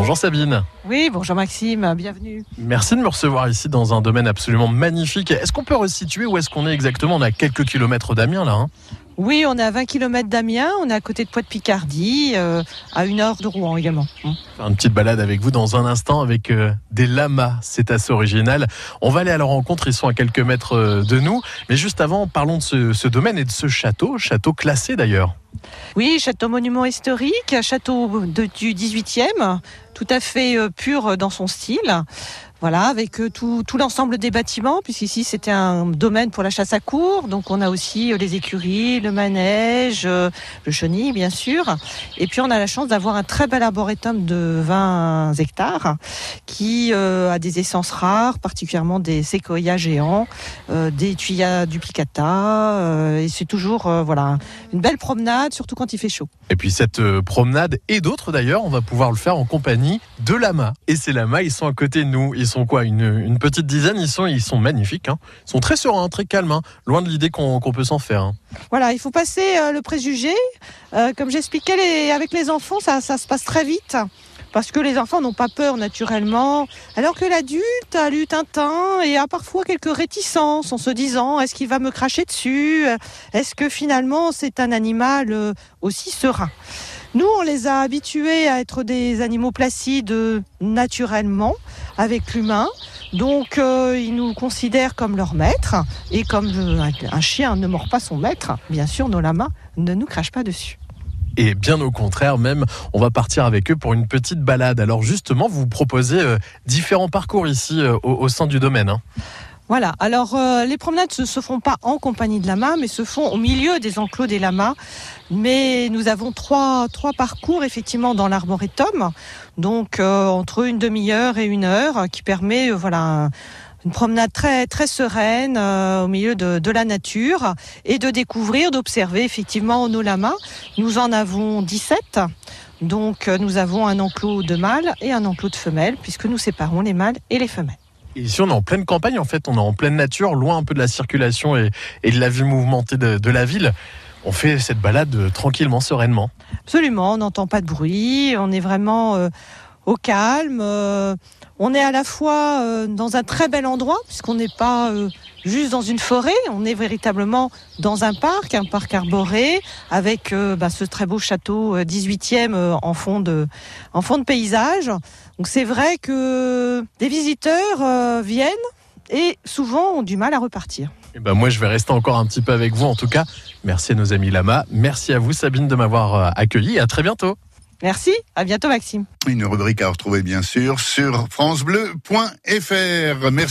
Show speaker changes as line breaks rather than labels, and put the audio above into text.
Bonjour Sabine.
Oui, bonjour Maxime, bienvenue.
Merci de me recevoir ici dans un domaine absolument magnifique. Est-ce qu'on peut resituer où est-ce qu'on est exactement? On est à quelques kilomètres d'Amiens là. hein
Oui, on est à 20 km d'Amiens, on est à côté de Poix-de-Picardie, euh, à une heure de Rouen également.
Faire une petite balade avec vous dans un instant avec euh, des lamas. C'est assez original. On va aller à leur rencontre. Ils sont à quelques mètres euh, de nous. Mais juste avant, parlons de ce, ce domaine et de ce château. Château classé d'ailleurs.
Oui, château monument historique, château de- du 18e, tout à fait pur dans son style. Voilà, avec euh, tout, l'ensemble des bâtiments, puisqu'ici c'était un domaine pour la chasse à cour. Donc on a aussi euh, les écuries, le manège, euh, le chenil bien sûr. Et puis on a la chance d'avoir un très bel arboretum de 20 hectares qui a des essences rares, particulièrement des séquoias géants, des tuyas duplicata. et c'est toujours voilà une belle promenade, surtout quand il fait chaud.
Et puis cette promenade et d'autres d'ailleurs, on va pouvoir le faire en compagnie de lamas. Et ces lamas, ils sont à côté de nous. Sont quoi une, petite dizaine. Ils sont, ils magnifiques. hein. Ils sont très sereins, très calmes. hein. Loin de l'idée qu'on peut s'en faire. hein.
Voilà, il faut passer euh, le préjugé. Euh, comme j'expliquais, avec les enfants, ça, ça se passe très vite. Parce que les enfants n'ont pas peur naturellement, alors que l'adulte a lu Tintin et a parfois quelques réticences en se disant est-ce qu'il va me cracher dessus? Est-ce que finalement c'est un animal euh, aussi serein? Nous, on les a habitués à être des animaux placides euh, naturellement avec l'humain. Donc, euh, ils nous considèrent comme leur maître. Et comme euh, un- chien ne mord pas son maître, bien sûr, nos lamas ne nous crachent pas dessus.
Et bien au contraire, même, on va partir avec eux pour une petite balade. Alors justement, vous proposez différents parcours ici au, au sein du domaine. hein.
Voilà. Alors, euh, les promenades ne se font pas en compagnie de lamas, mais se font au milieu des enclos des lamas. Mais nous avons trois, trois parcours, effectivement, dans l'arboretum. Donc, euh, entre une demi-heure et une heure, qui permet, euh, voilà, un- une promenade très, très sereine au milieu de, de la nature et de découvrir, d'observer, effectivement, nos lamas. Nous en avons 17. Donc, nous avons un enclos de mâles et un enclos de femelles, puisque nous séparons les mâles et les femelles.
Ici, on est en pleine campagne, en fait. On est en pleine nature, loin un peu de la circulation et, de la vie mouvementée de, de la ville. On fait cette balade euh, tranquillement, sereinement.
Absolument, on n'entend pas de bruit, on est vraiment euh, au calme. euh, on est à la fois euh, dans un très bel endroit, puisqu'on n'est pas euh, juste dans une forêt, on est véritablement dans un parc, un parc arboré, avec bah, ce très beau château euh, 18e euh, en, fond de, paysage. Donc c'est vrai que des visiteurs viennent et souvent ont du mal à repartir.
Et ben moi, je vais rester encore un petit peu avec vous. En tout cas, merci à nos amis Lama. Merci à vous, Sabine, de m'avoir accueilli. À très bientôt.
Merci, à bientôt Maxime.
Une rubrique à retrouver bien sûr sur francebleu.fr. Merci.